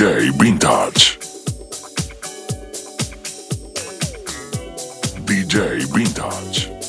DJ Vintage. DJ Vintage.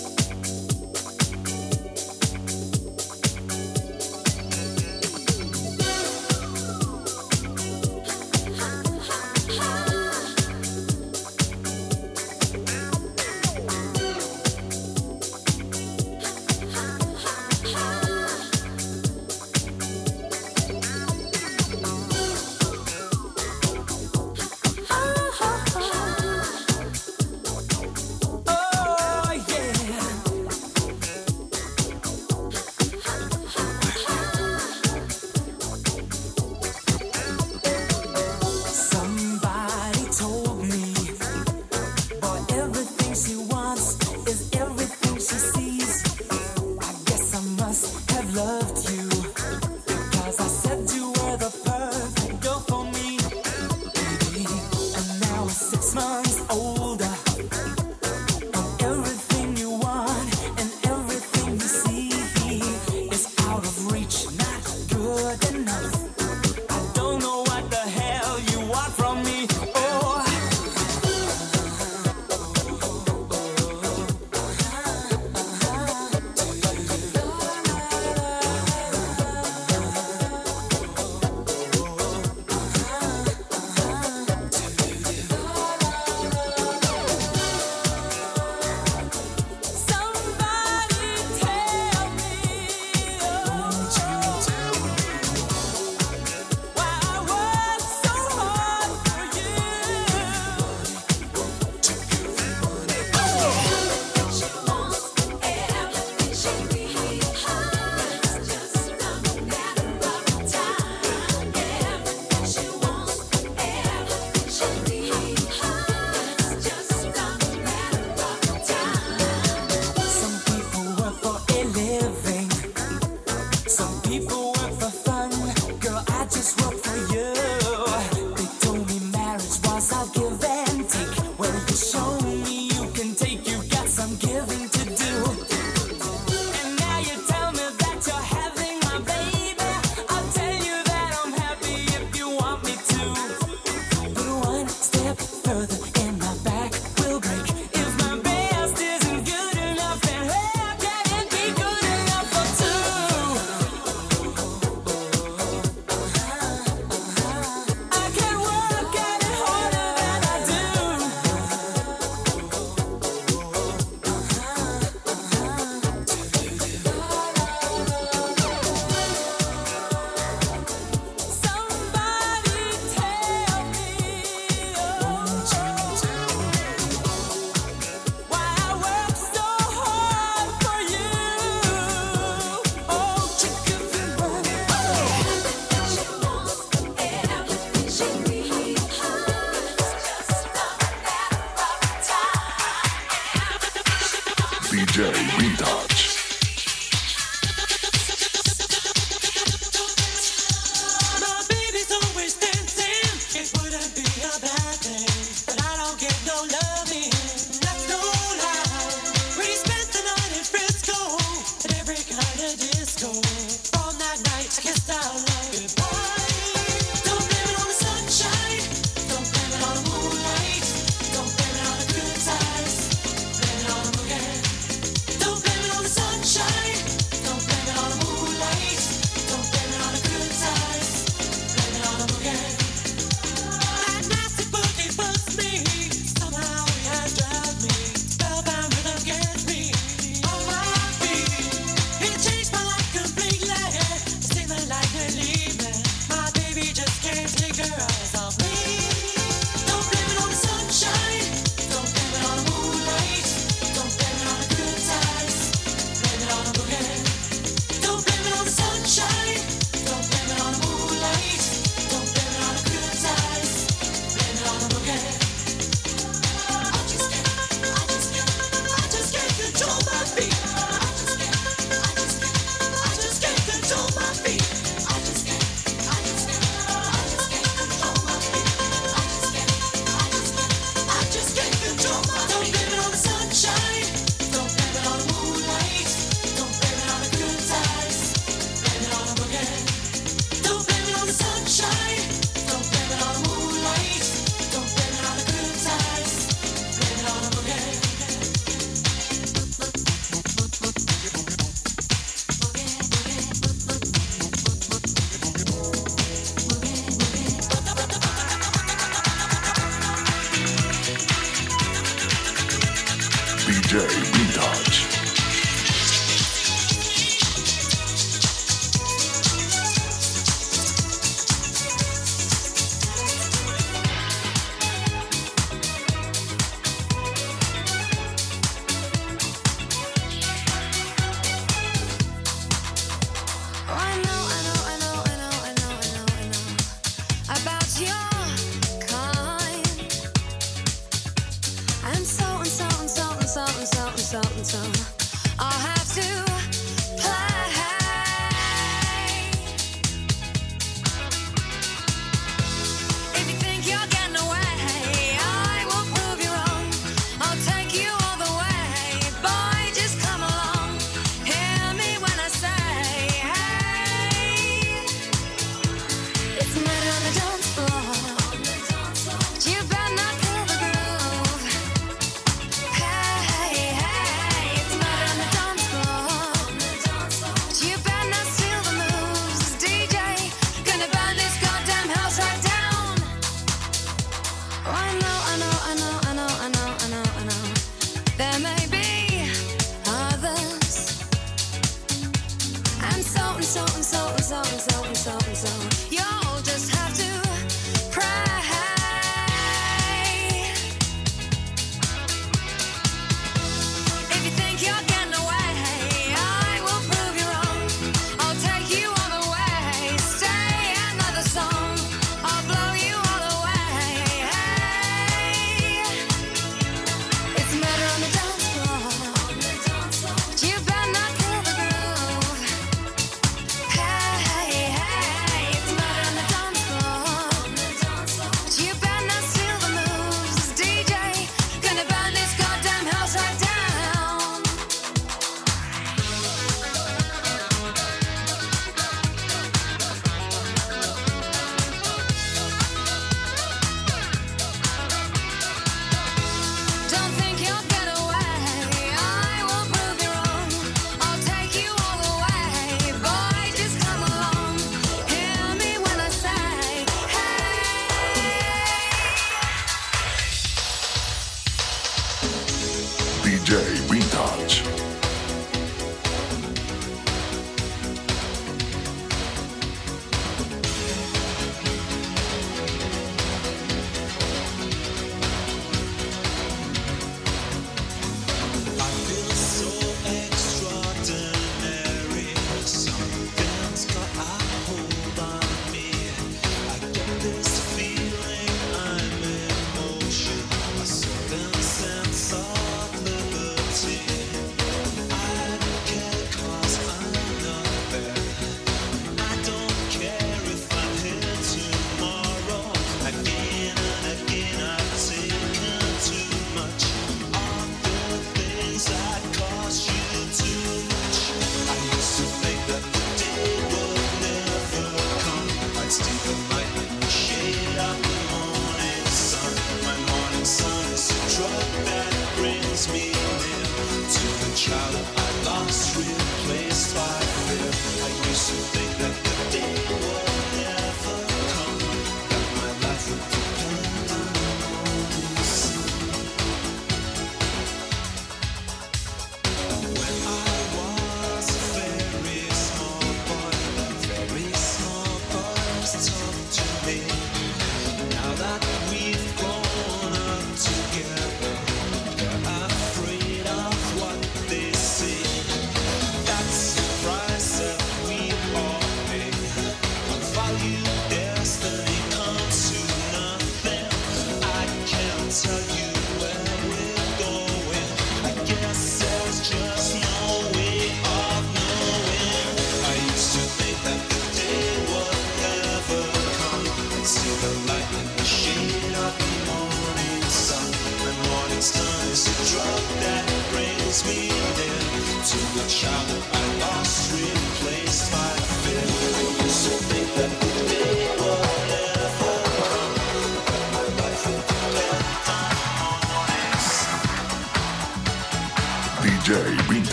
DJ Vintage.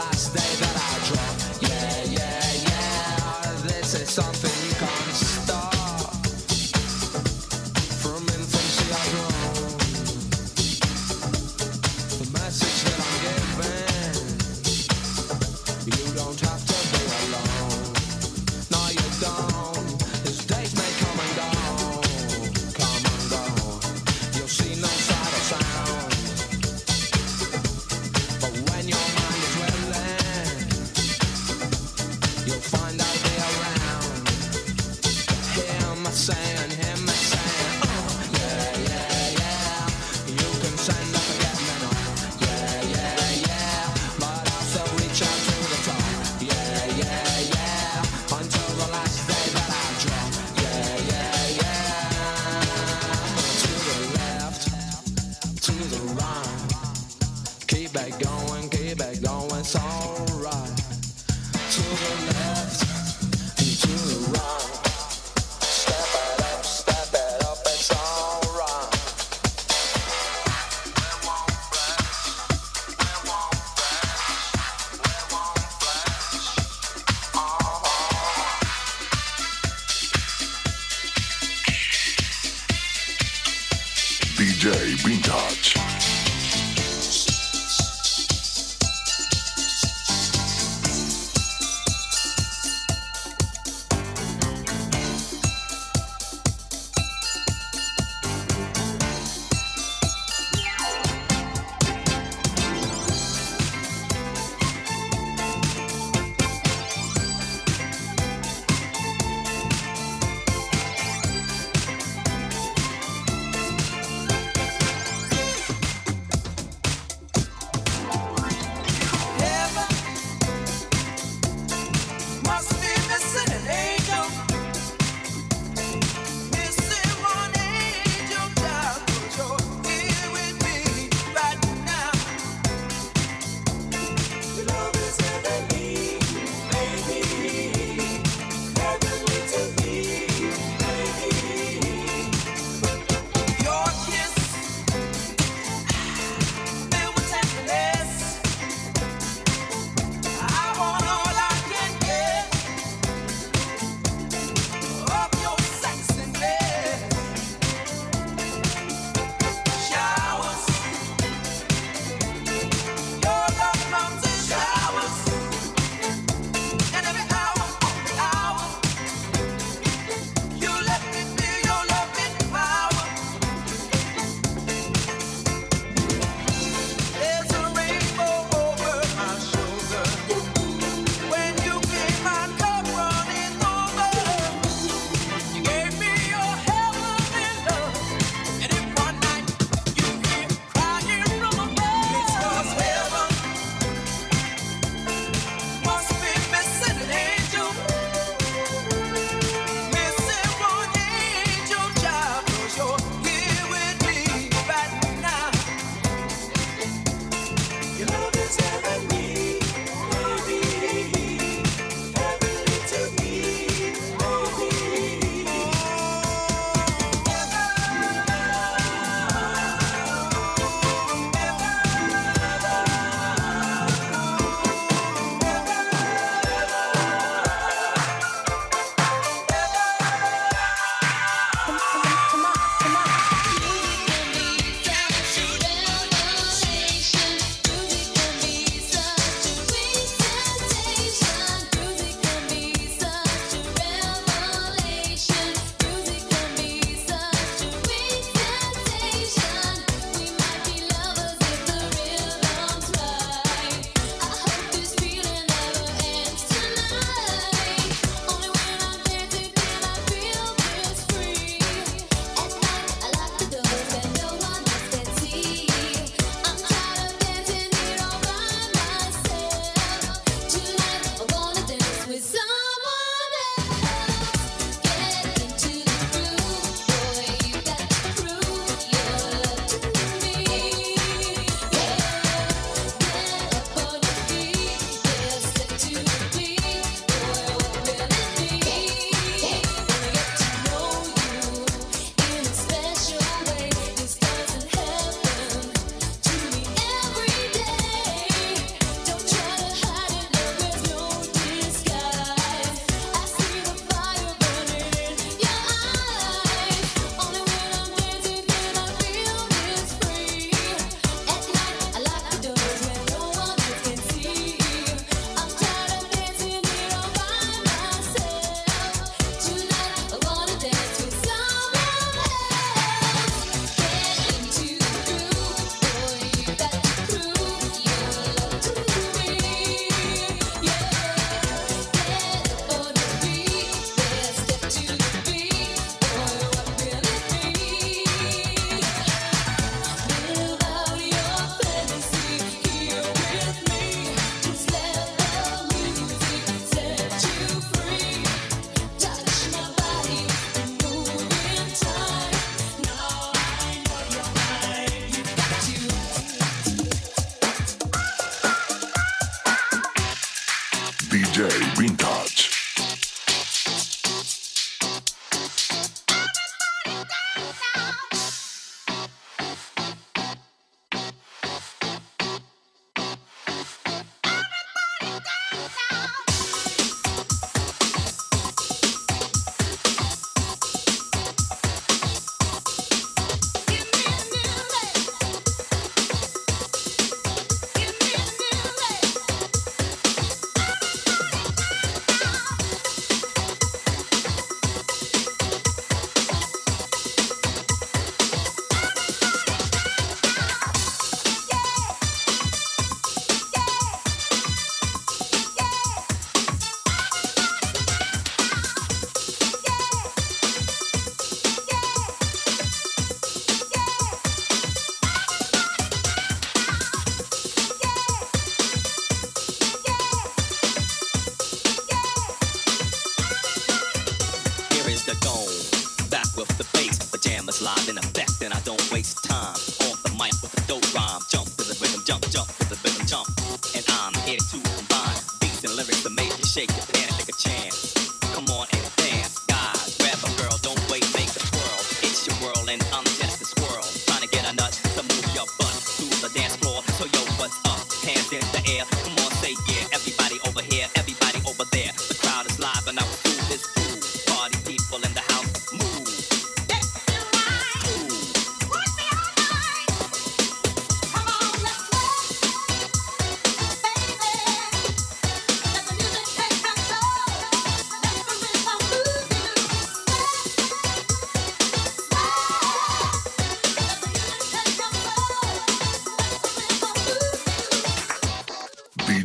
last day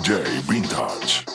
DJ Vintage.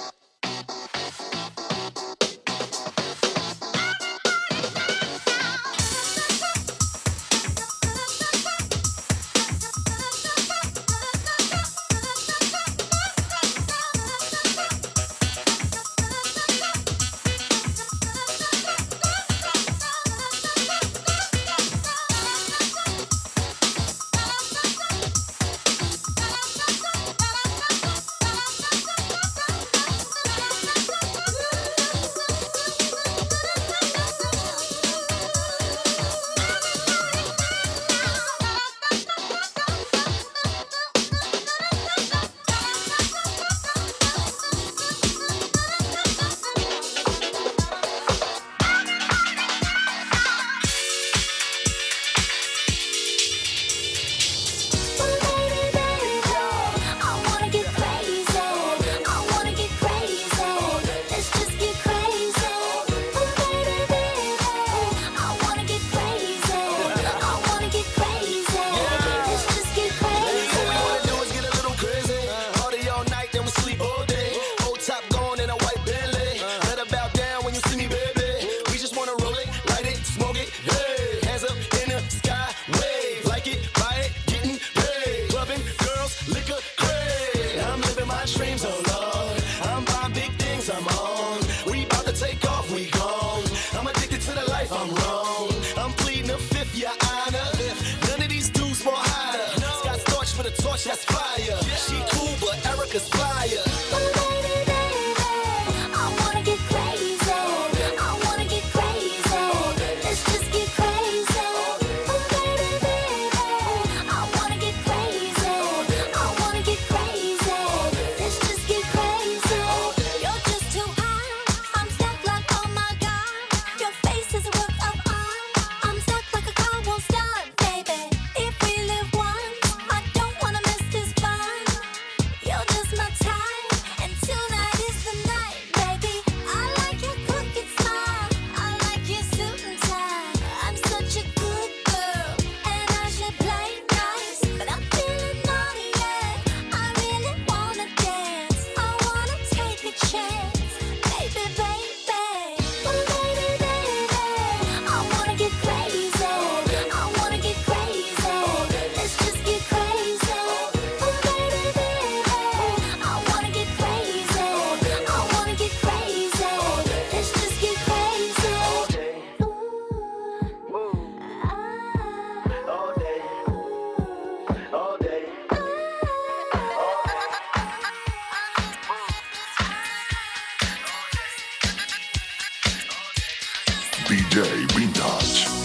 DJ Vintage.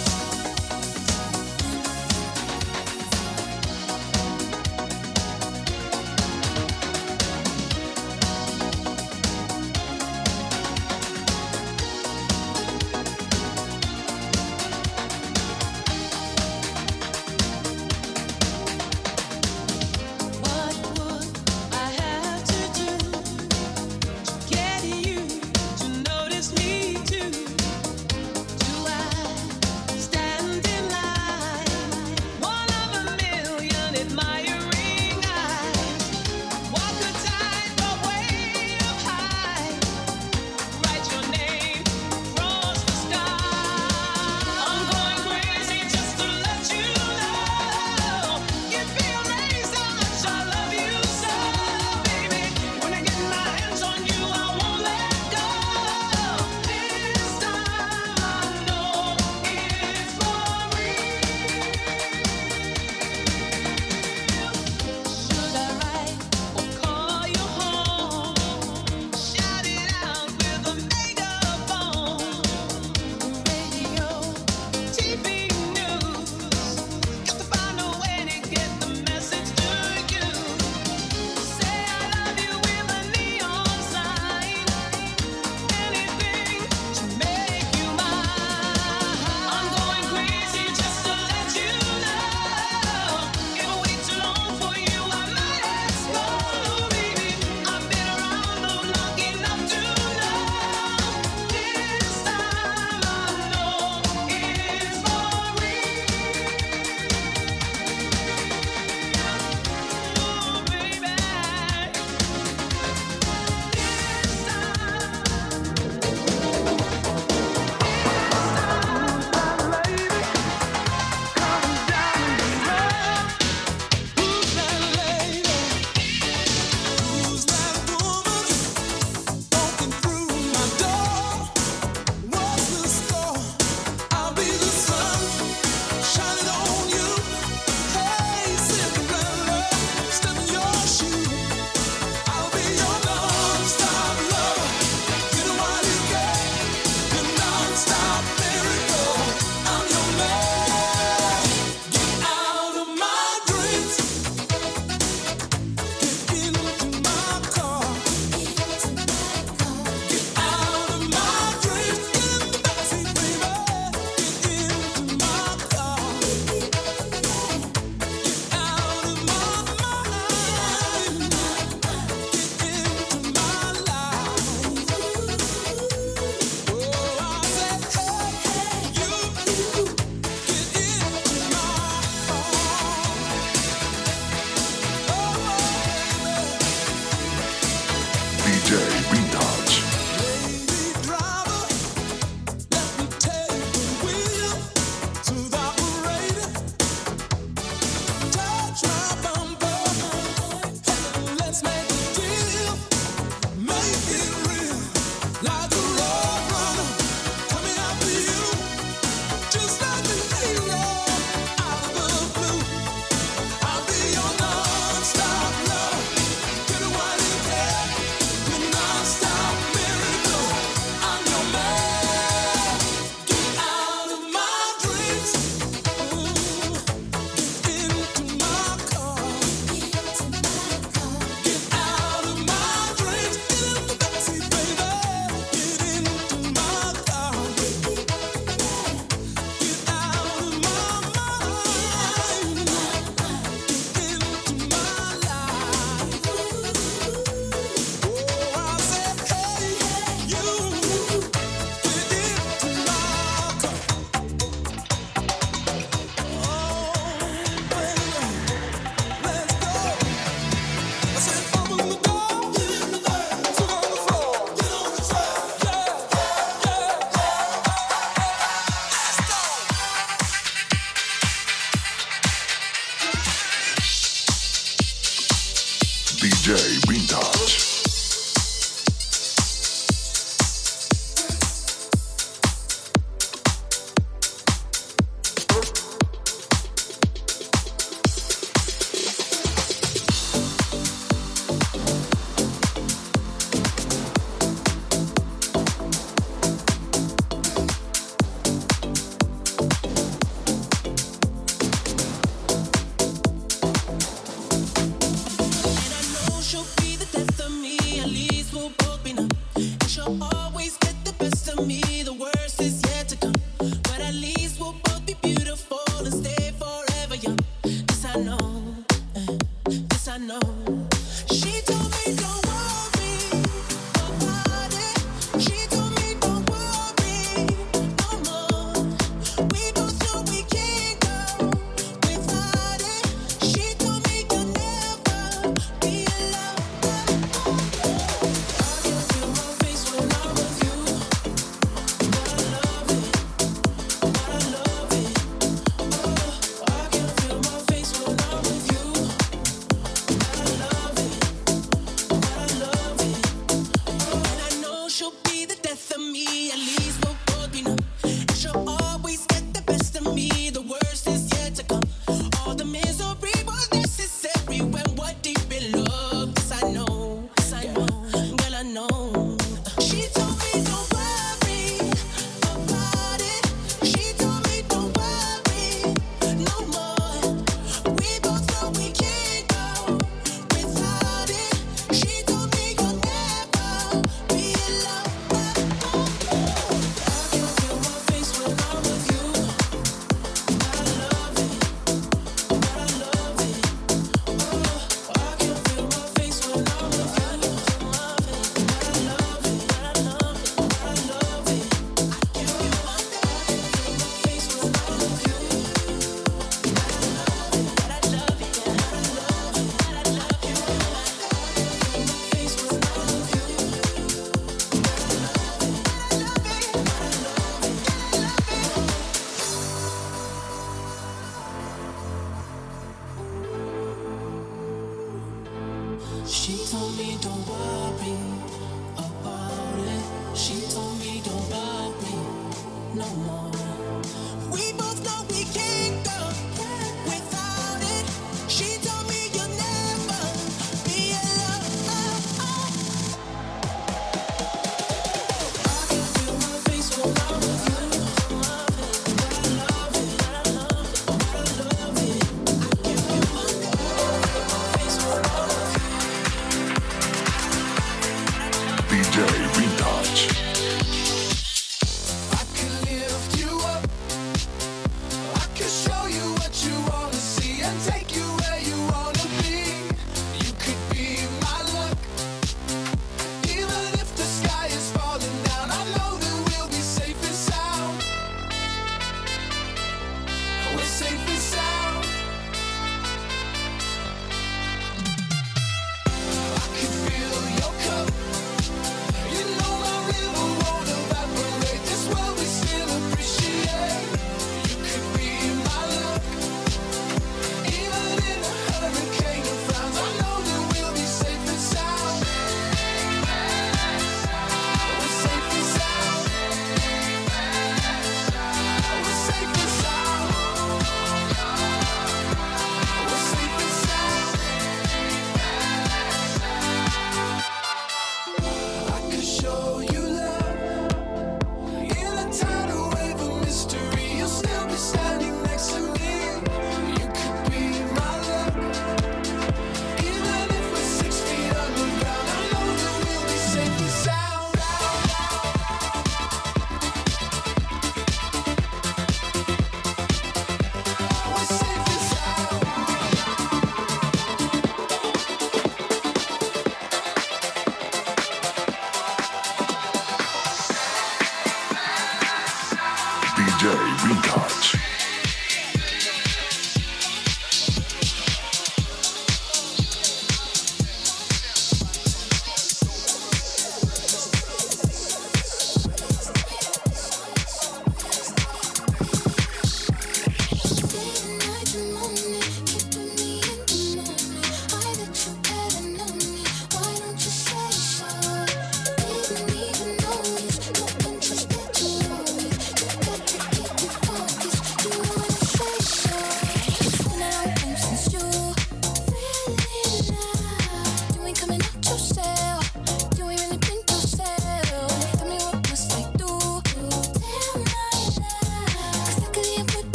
DJ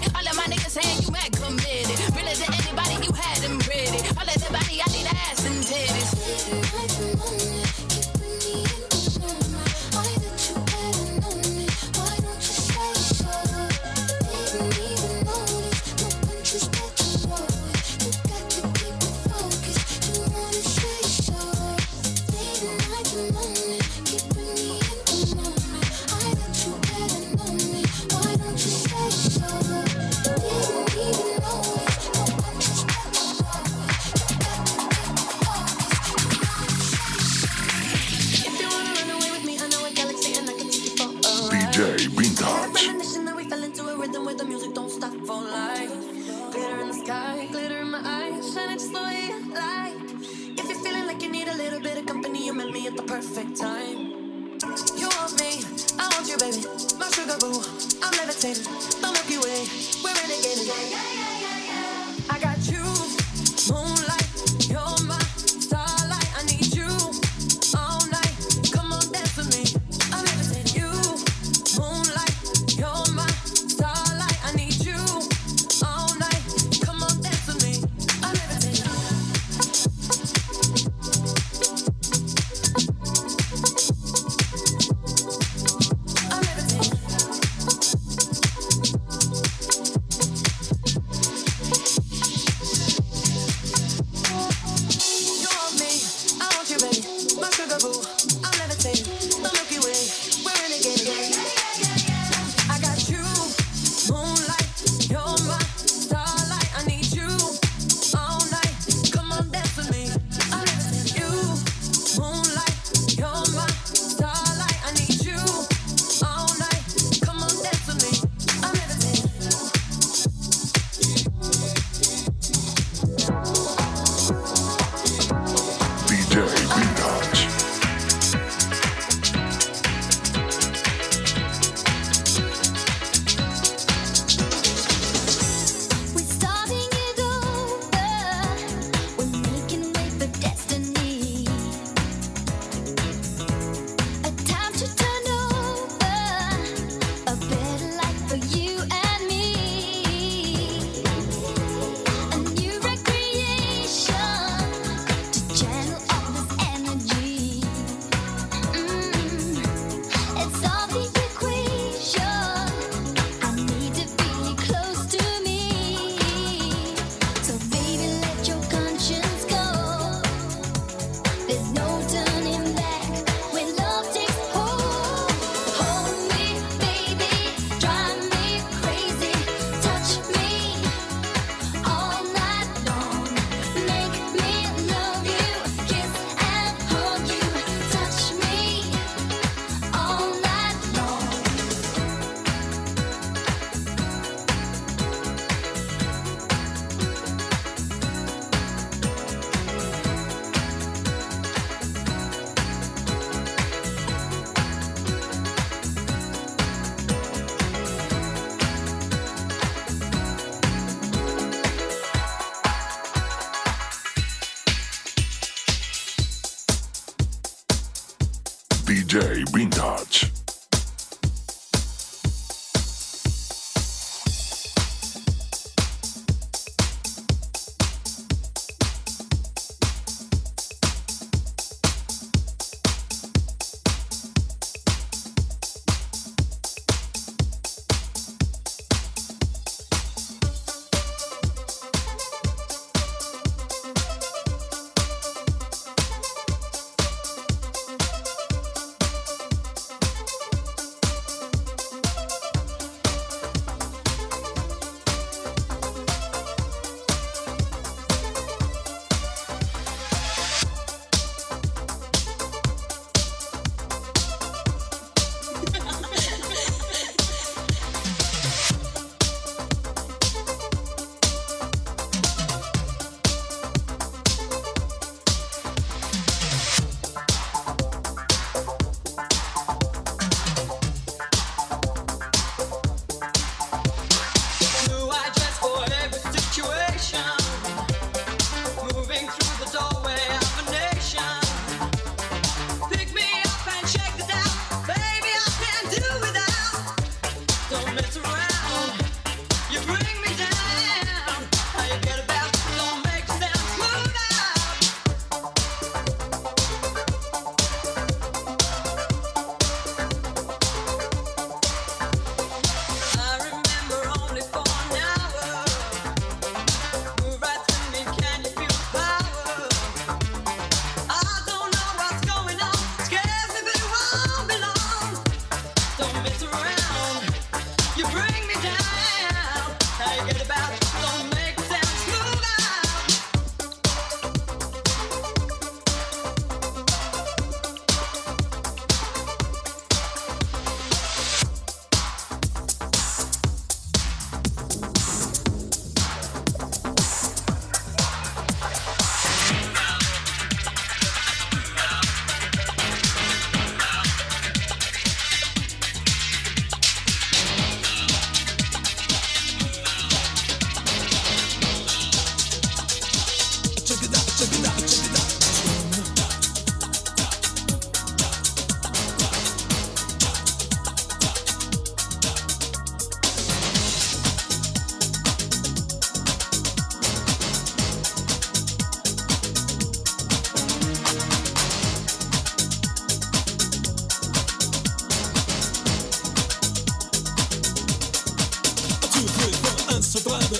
me. All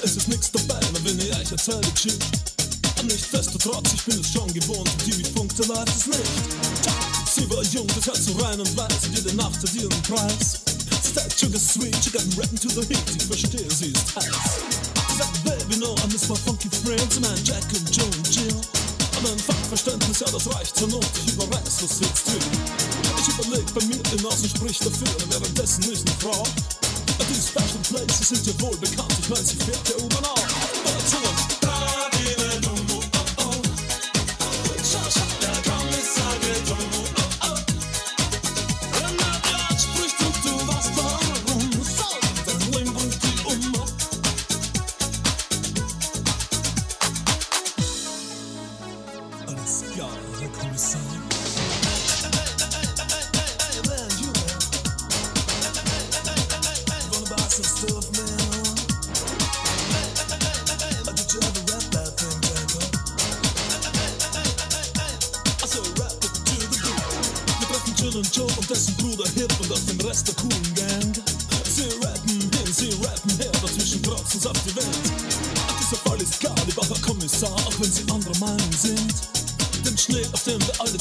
es ist nix dabei, na wenn ich euch erzähle, Chick. Nichtsdestotrotz, ich bin es schon gewohnt, die wie funktioniert es nicht. Sie war jung, das Herz so rein und weiß, jede Nacht hat ihren Preis. Sagt, sugar sweet, she got rapping to the heat, ich verstehe, sie ist heiß. Sie baby, no, I miss my funky friends, mein Jack und Joe und Jill. Aber ein Fachverständnis, ja, das reicht zur Not, ich überreiß, was jetzt will. Ich überleg bei mir, in Außen spricht dafür, währenddessen ich noch rauch. Die Special Places sind ja wohl bekannt, ich mein, sie fährt der U-Bahn auf. Aber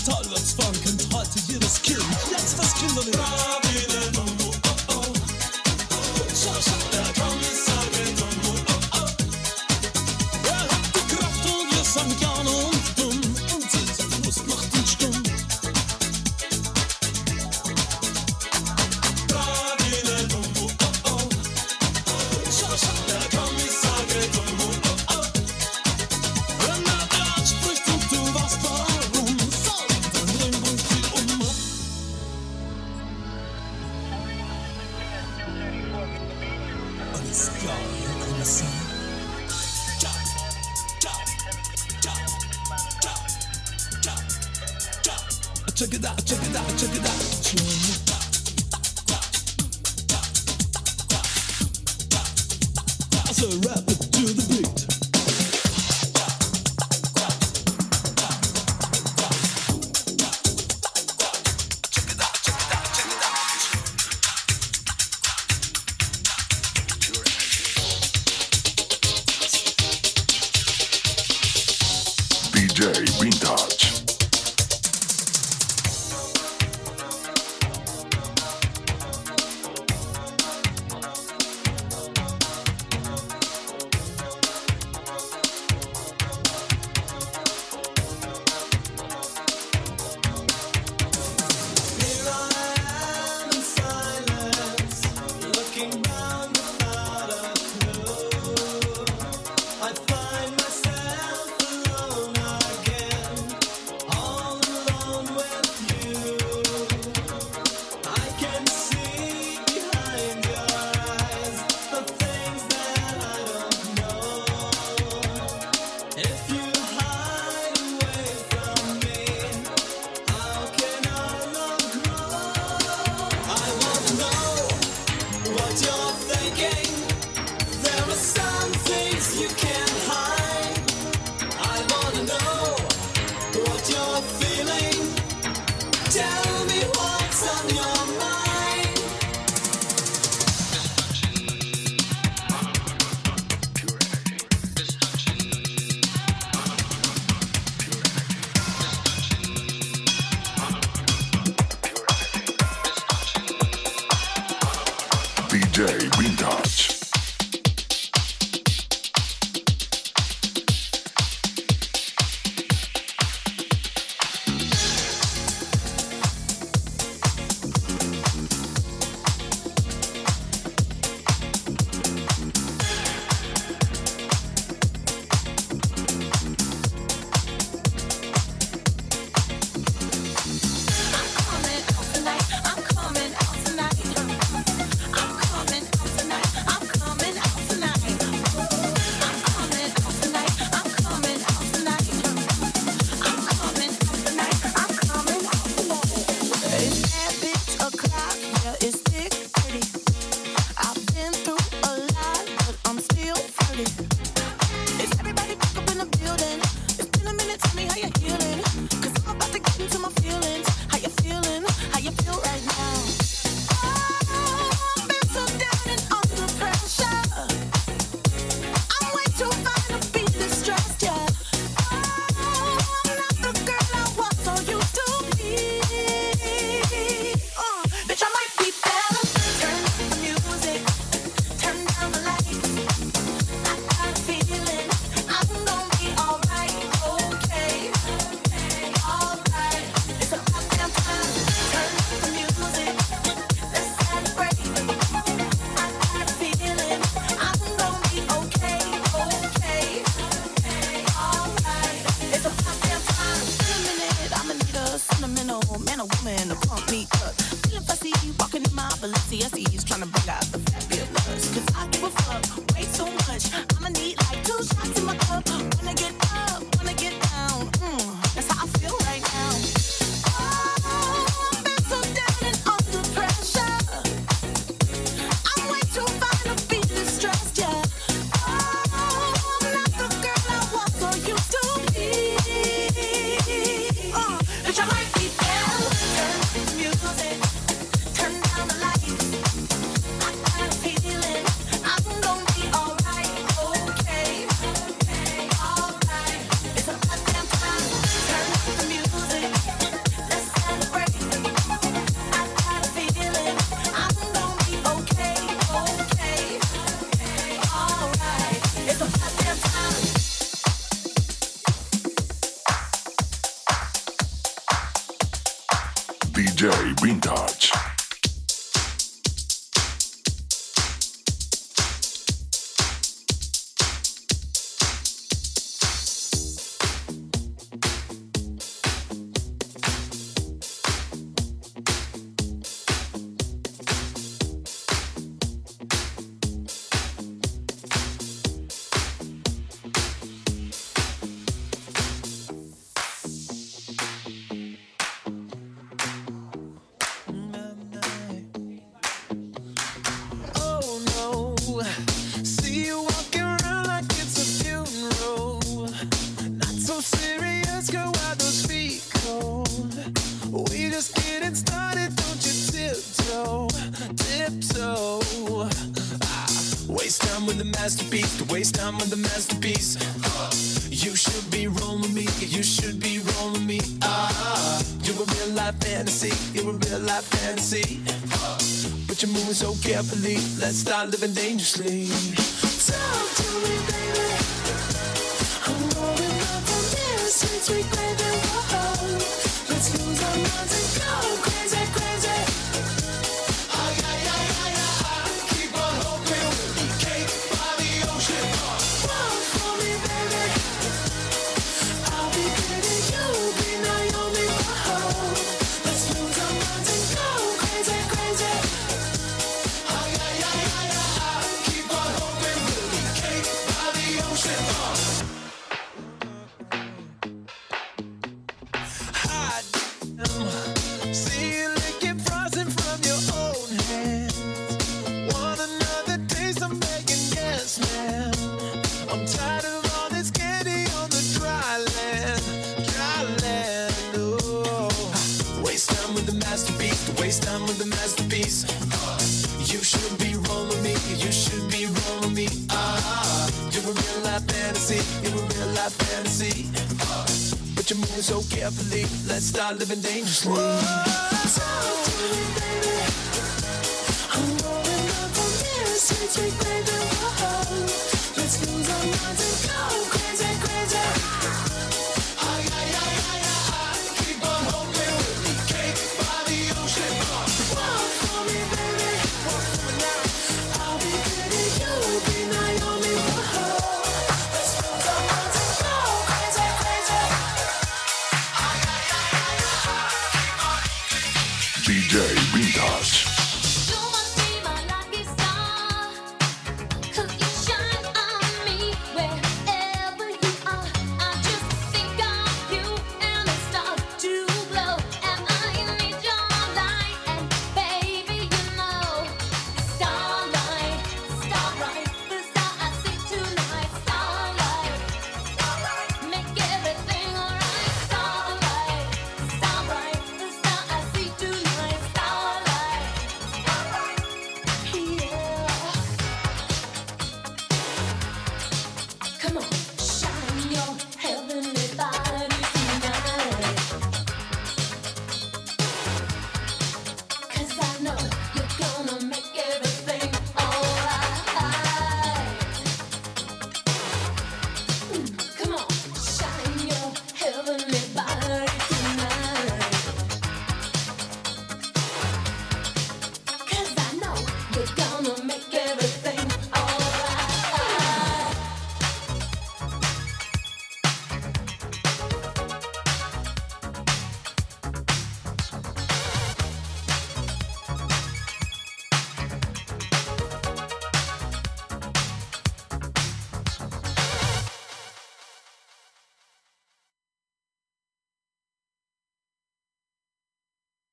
wir alle talwärts fahren, kennt heute jedes Kind. Jetzt das Kinderlied. living dangerously. Talk to me, baby. I'm rolling up on this sweet, sweet baby.